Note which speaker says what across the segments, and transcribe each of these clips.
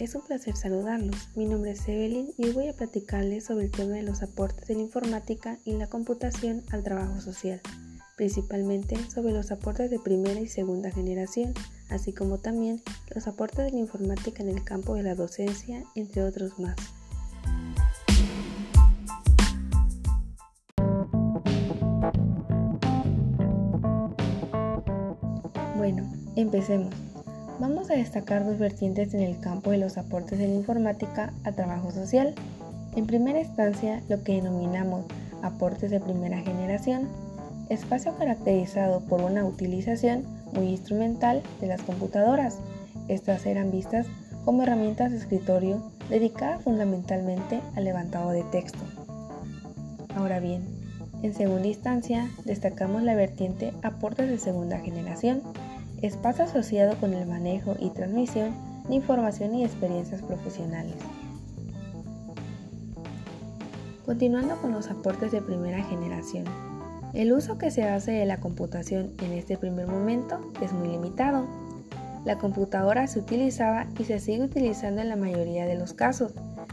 Speaker 1: es un placer saludarlos. Mi nombre es Evelyn y voy a platicarles sobre el tema de los aportes de la informática y la computación al trabajo social, principalmente sobre los aportes de primera y segunda generación, así como también los aportes de la informática en el campo de la docencia, entre otros más. Bueno, empecemos. Vamos a destacar dos vertientes en el campo de los aportes de la informática a trabajo social. En primera instancia, lo que denominamos aportes de primera generación, espacio caracterizado por una utilización muy instrumental de las computadoras. Estas eran vistas como herramientas de escritorio dedicadas fundamentalmente al levantado de texto. Ahora bien, en segunda instancia, destacamos la vertiente aportes de segunda generación, espacio asociado con el manejo y transmisión de información y experiencias profesionales. Continuando con los aportes de primera generación, el uso que se hace de la computación en este primer momento es muy limitado. La computadora se utilizaba y se sigue utilizando en la mayoría de los casos,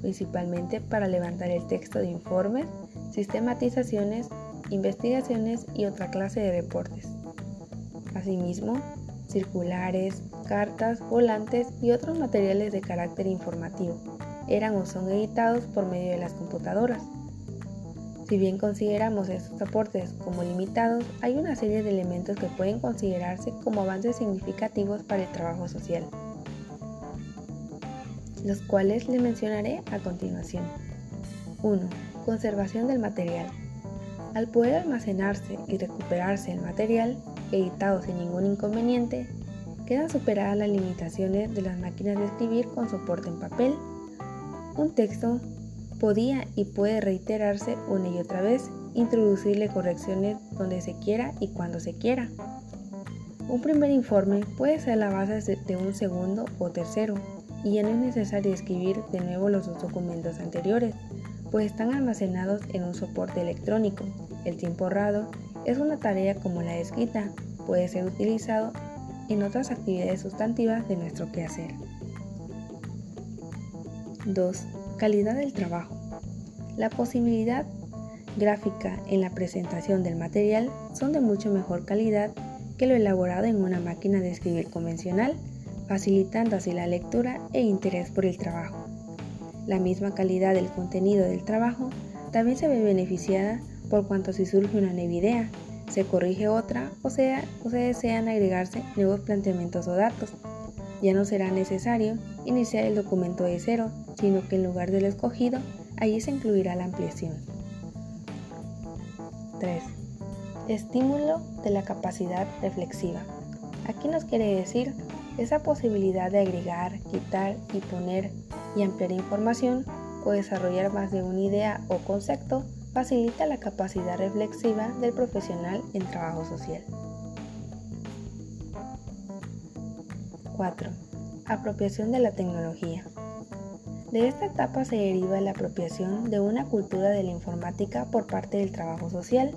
Speaker 1: principalmente para levantar el texto de informes, sistematizaciones, investigaciones y otra clase de reportes. Asimismo, circulares, cartas, volantes y otros materiales de carácter informativo. Eran o son editados por medio de las computadoras. Si bien consideramos estos aportes como limitados, hay una serie de elementos que pueden considerarse como avances significativos para el trabajo social, los cuales le mencionaré a continuación. 1. Conservación del material. Al poder almacenarse y recuperarse el material, editado sin ningún inconveniente, quedan superadas las limitaciones de las máquinas de escribir con soporte en papel. Un texto podía y puede reiterarse una y otra vez, introducirle correcciones donde se quiera y cuando se quiera. Un primer informe puede ser la base de un segundo o tercero, y ya no es necesario escribir de nuevo los dos documentos anteriores, pues están almacenados en un soporte electrónico. El tiempo ahorrado es una tarea como la escrita, puede ser utilizado en otras actividades sustantivas de nuestro quehacer. 2. Calidad del trabajo. La posibilidad gráfica en la presentación del material son de mucho mejor calidad que lo elaborado en una máquina de escribir convencional, facilitando así la lectura e interés por el trabajo. La misma calidad del contenido del trabajo también se ve beneficiada por cuanto si surge una nueva idea, se corrige otra o, sea, o se desean agregarse nuevos planteamientos o datos. Ya no será necesario iniciar el documento de cero, sino que en lugar del escogido, allí se incluirá la ampliación. 3. Estímulo de la capacidad reflexiva. Aquí nos quiere decir esa posibilidad de agregar, quitar y poner y ampliar información o desarrollar más de una idea o concepto facilita la capacidad reflexiva del profesional en trabajo social. 4. Apropiación de la tecnología. De esta etapa se deriva la apropiación de una cultura de la informática por parte del trabajo social.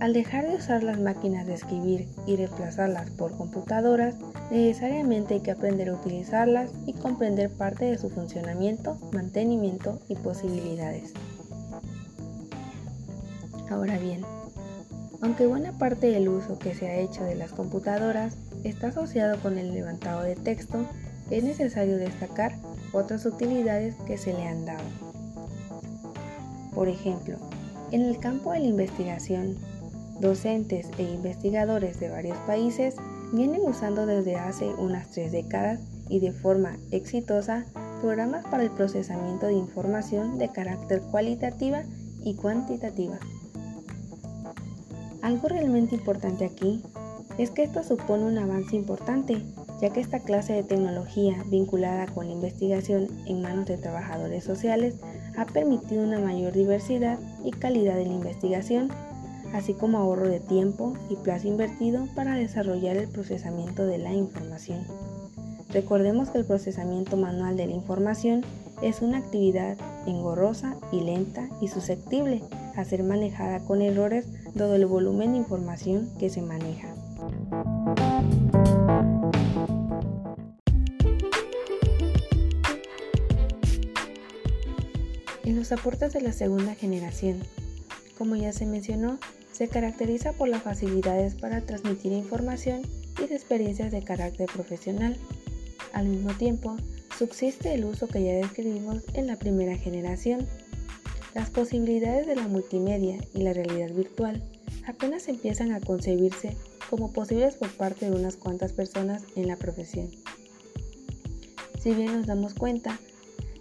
Speaker 1: Al dejar de usar las máquinas de escribir y reemplazarlas por computadoras, necesariamente hay que aprender a utilizarlas y comprender parte de su funcionamiento, mantenimiento y posibilidades. Ahora bien, aunque buena parte del uso que se ha hecho de las computadoras está asociado con el levantado de texto, es necesario destacar otras utilidades que se le han dado. Por ejemplo, en el campo de la investigación, docentes e investigadores de varios países vienen usando desde hace unas tres décadas y de forma exitosa programas para el procesamiento de información de carácter cualitativa y cuantitativa. Algo realmente importante aquí es que esto supone un avance importante, ya que esta clase de tecnología vinculada con la investigación en manos de trabajadores sociales ha permitido una mayor diversidad y calidad de la investigación, así como ahorro de tiempo y plazo invertido para desarrollar el procesamiento de la información. Recordemos que el procesamiento manual de la información es una actividad engorrosa y lenta y susceptible a ser manejada con errores dado el volumen de información que se maneja. En los aportes de la segunda generación, como ya se mencionó, se caracteriza por las facilidades para transmitir información y de experiencias de carácter profesional. Al mismo tiempo, subsiste el uso que ya describimos en la primera generación, las posibilidades de la multimedia y la realidad virtual apenas empiezan a concebirse como posibles por parte de unas cuantas personas en la profesión. Si bien nos damos cuenta,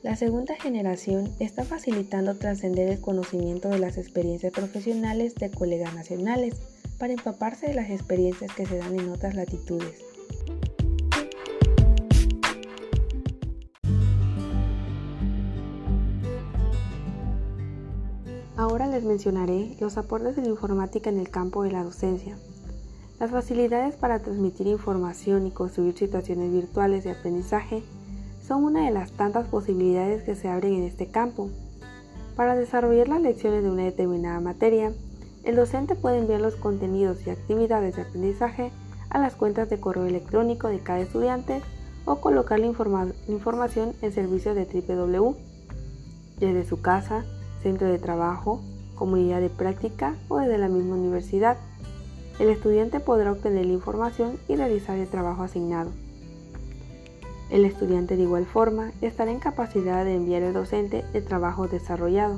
Speaker 1: la segunda generación está facilitando trascender el conocimiento de las experiencias profesionales de colegas nacionales para empaparse de las experiencias que se dan en otras latitudes. Les mencionaré los aportes de la informática en el campo de la docencia. Las facilidades para transmitir información y construir situaciones virtuales de aprendizaje son una de las tantas posibilidades que se abren en este campo. Para desarrollar las lecciones de una determinada materia, el docente puede enviar los contenidos y actividades de aprendizaje a las cuentas de correo electrónico de cada estudiante o colocar la, información en servicios de www desde su casa, centro de trabajo, comunidad de práctica o desde la misma universidad. El estudiante podrá obtener la información y realizar el trabajo asignado. El estudiante de igual forma estará en capacidad de enviar al docente el trabajo desarrollado.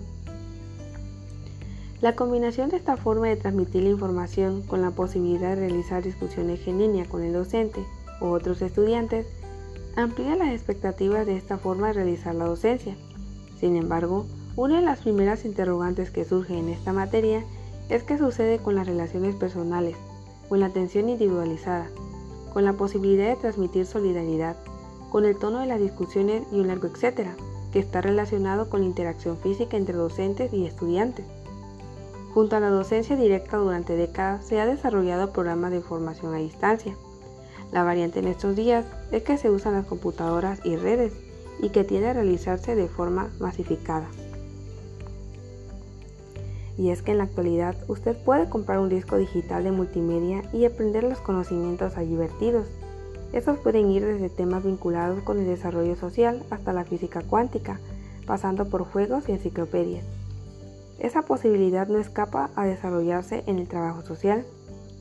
Speaker 1: La combinación de esta forma de transmitir la información con la posibilidad de realizar discusiones en línea con el docente o otros estudiantes amplía las expectativas de esta forma de realizar la docencia. Sin embargo, una de las primeras interrogantes que surge en esta materia es qué sucede con las relaciones personales, con la atención individualizada, con la posibilidad de transmitir solidaridad, con el tono de las discusiones y un largo etcétera, que está relacionado con la interacción física entre docentes y estudiantes. Junto a la docencia directa durante décadas se ha desarrollado programas de formación a distancia. La variante en estos días es que se usan las computadoras y redes y que tiende a realizarse de forma masificada. Y es que en la actualidad usted puede comprar un disco digital de multimedia y aprender los conocimientos allí vertidos. Estos pueden ir desde temas vinculados con el desarrollo social hasta la física cuántica, pasando por juegos y enciclopedias. Esa posibilidad no escapa a desarrollarse en el trabajo social.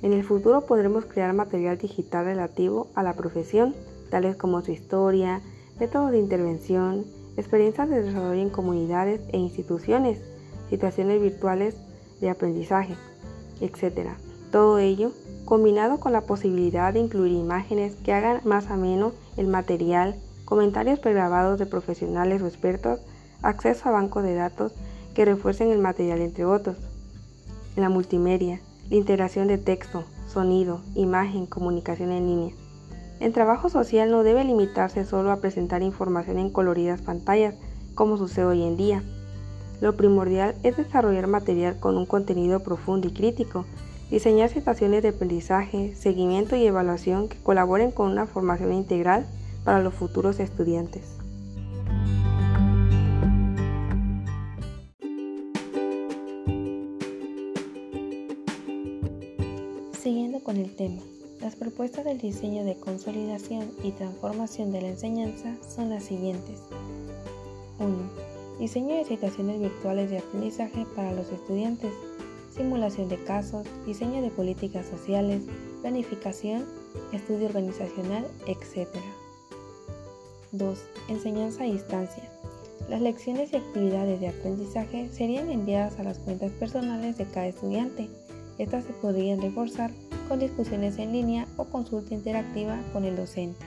Speaker 1: En el futuro podremos crear material digital relativo a la profesión, tales como su historia, métodos de intervención, experiencias de desarrollo en comunidades e instituciones, situaciones virtuales de aprendizaje, etc. Todo ello combinado con la posibilidad de incluir imágenes que hagan más ameno el material, comentarios pregrabados de profesionales o expertos, acceso a bancos de datos que refuercen el material entre otros. La multimedia, la integración de texto, sonido, imagen, comunicación en línea. El trabajo social no debe limitarse solo a presentar información en coloridas pantallas, como sucede hoy en día. Lo primordial es desarrollar material con un contenido profundo y crítico, diseñar situaciones de aprendizaje, seguimiento y evaluación que colaboren con una formación integral para los futuros estudiantes. Siguiendo con el tema, las propuestas del diseño de consolidación y transformación de la enseñanza son las siguientes. 1. Diseño de situaciones virtuales de aprendizaje para los estudiantes, simulación de casos, diseño de políticas sociales, planificación, estudio organizacional, etc. 2. Enseñanza a distancia. Las lecciones y actividades de aprendizaje serían enviadas a las cuentas personales de cada estudiante estas se podrían reforzar con discusiones en línea o consulta interactiva con el docente.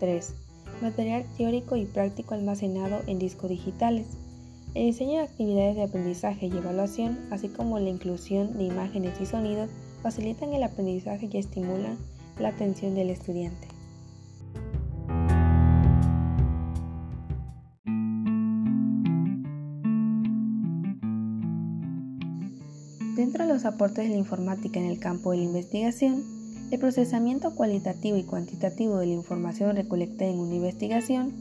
Speaker 1: 3. Material teórico y práctico almacenado en discos digitales. El diseño de actividades de aprendizaje y evaluación, así como la inclusión de imágenes y sonidos, facilitan el aprendizaje y estimulan la atención del estudiante. Dentro de los aportes de la informática en el campo de la investigación, el procesamiento cualitativo y cuantitativo de la información recolectada en una investigación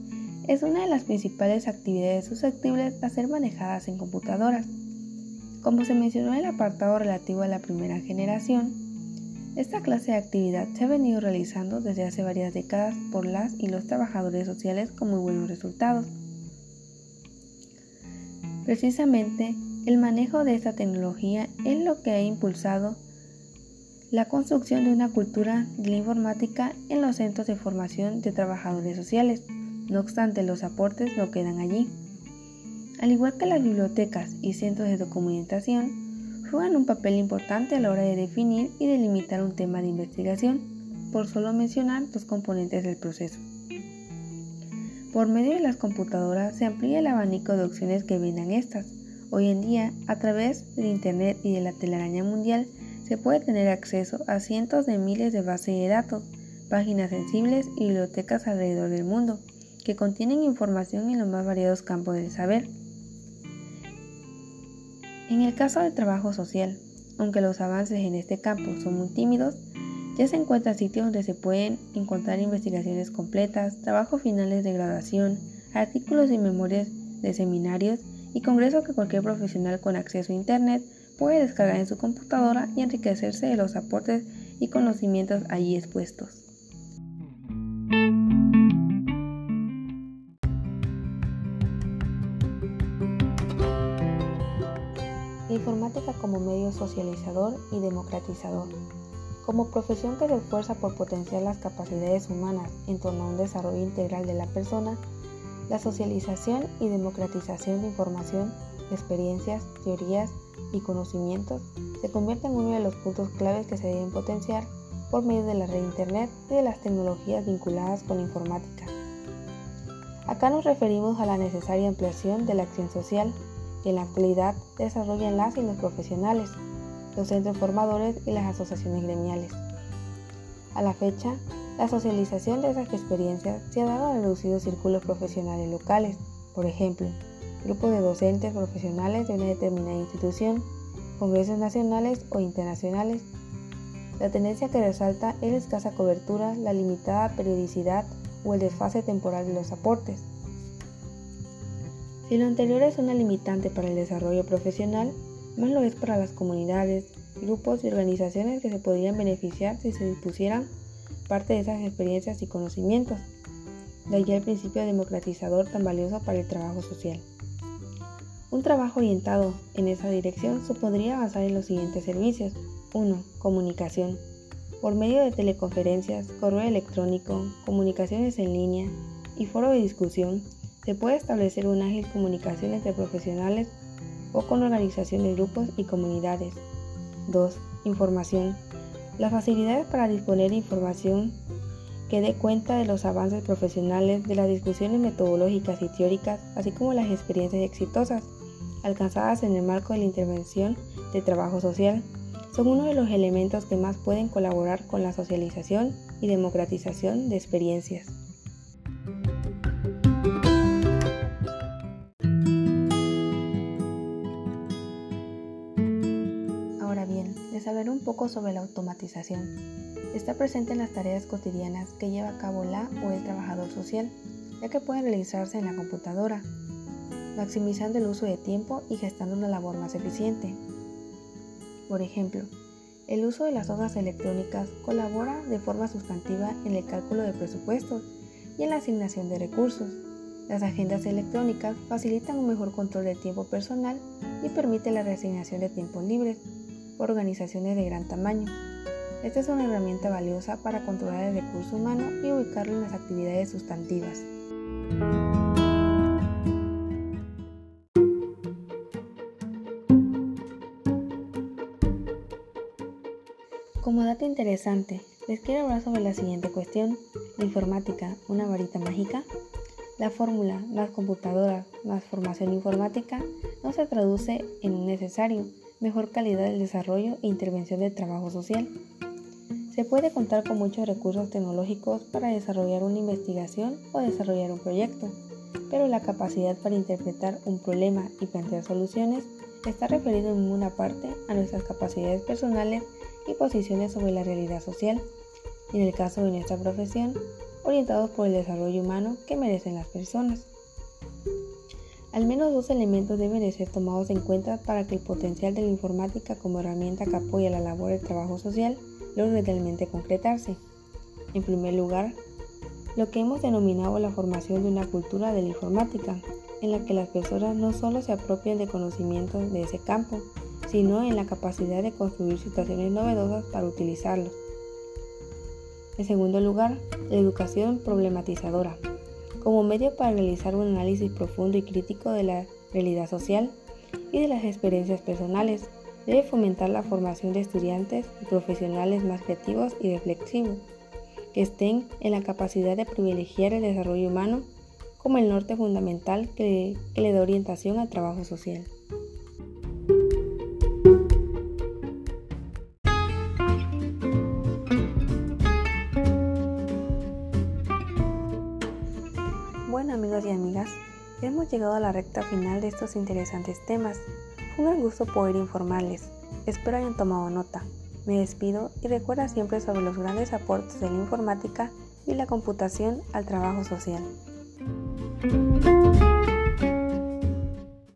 Speaker 1: es una de las principales actividades susceptibles a ser manejadas en computadoras. Como se mencionó en el apartado relativo a la primera generación, esta clase de actividad se ha venido realizando desde hace varias décadas por las y los trabajadores sociales con muy buenos resultados. Precisamente, el manejo de esta tecnología es lo que ha impulsado la construcción de una cultura de la informática en los centros de formación de trabajadores sociales. No obstante, los aportes no quedan allí. Al igual que las bibliotecas y centros de documentación, juegan un papel importante a la hora de definir y delimitar un tema de investigación, por solo mencionar dos componentes del proceso. Por medio de las computadoras se amplía el abanico de opciones que brindan estas. Hoy en día, a través del Internet y de la telaraña mundial, se puede tener acceso a cientos de miles de bases de datos, páginas sensibles y bibliotecas alrededor del mundo, que contienen información en los más variados campos del saber. En el caso del trabajo social, aunque los avances en este campo son muy tímidos, ya se encuentran sitios donde se pueden encontrar investigaciones completas, trabajos finales de graduación, artículos y memorias de seminarios y congresos que cualquier profesional con acceso a Internet puede descargar en su computadora y enriquecerse de los aportes y conocimientos allí expuestos. informática como medio socializador y democratizador. Como profesión que se esfuerza por potenciar las capacidades humanas en torno a un desarrollo integral de la persona, la socialización y democratización de información, experiencias, teorías y conocimientos se convierte en uno de los puntos claves que se deben potenciar por medio de la red Internet y de las tecnologías vinculadas con la informática. Acá nos referimos a la necesaria ampliación de la acción social que en la actualidad desarrollan las y los profesionales los centros formadores y las asociaciones gremiales. A la fecha, la socialización de esas experiencias se ha dado en reducidos círculos profesionales locales, por ejemplo, grupos de docentes profesionales de una determinada institución, congresos nacionales o internacionales. La tendencia que resalta es la escasa cobertura, la limitada periodicidad o el desfase temporal de los aportes. Si lo anterior es una limitante para el desarrollo profesional, más lo es para las comunidades, grupos y organizaciones que se podrían beneficiar si se dispusieran parte de esas experiencias y conocimientos. De allí el principio democratizador tan valioso para el trabajo social. Un trabajo orientado en esa dirección supondría avanzar en los siguientes servicios. 1. Comunicación. Por medio de teleconferencias, correo electrónico, comunicaciones en línea y foro de discusión, se puede establecer una ágil comunicación entre profesionales o con organizaciones, grupos y comunidades. 2. Información. Las facilidades para disponer de información que dé cuenta de los avances profesionales, de las discusiones metodológicas y teóricas, así como las experiencias exitosas alcanzadas en el marco de la intervención de trabajo social, son uno de los elementos que más pueden colaborar con la socialización y democratización de experiencias. un poco sobre la automatización. Está presente en las tareas cotidianas que lleva a cabo la o el trabajador social, ya que pueden realizarse en la computadora, maximizando el uso de tiempo y gestando una labor más eficiente. Por ejemplo, el uso de las hojas electrónicas colabora de forma sustantiva en el cálculo de presupuestos y en la asignación de recursos. Las agendas electrónicas facilitan un mejor control del tiempo personal y permite la reasignación de tiempos libres, organizaciones de gran tamaño. Esta es una herramienta valiosa para controlar el recurso humano y ubicarlo en las actividades sustantivas. Como dato interesante, les quiero hablar sobre la siguiente cuestión. ¿La informática, una varita mágica? La fórmula más computadoras más formación informática no se traduce en un necesario, mejor calidad del desarrollo e intervención del trabajo social. Se puede contar con muchos recursos tecnológicos para desarrollar una investigación o desarrollar un proyecto, pero la capacidad para interpretar un problema y plantear soluciones está referido en una parte a nuestras capacidades personales y posiciones sobre la realidad social, en el caso de nuestra profesión, orientados por el desarrollo humano que merecen las personas. Al menos dos elementos deben de ser tomados en cuenta para que el potencial de la informática como herramienta que apoya la labor del trabajo social logre realmente concretarse. En primer lugar, lo que hemos denominado la formación de una cultura de la informática, en la que las personas no solo se apropian de conocimientos de ese campo, sino en la capacidad de construir situaciones novedosas para utilizarlos. En segundo lugar, la educación problematizadora, como medio para realizar un análisis profundo y crítico de la realidad social y de las experiencias personales, debe fomentar la formación de estudiantes y profesionales más creativos y reflexivos, que estén en la capacidad de privilegiar el desarrollo humano como el norte fundamental que, que le da orientación al trabajo social. llegado a la recta final de estos interesantes temas. Fue un gran gusto poder informarles. Espero hayan tomado nota. Me despido y recuerda siempre sobre los grandes aportes de la informática y la computación al trabajo social.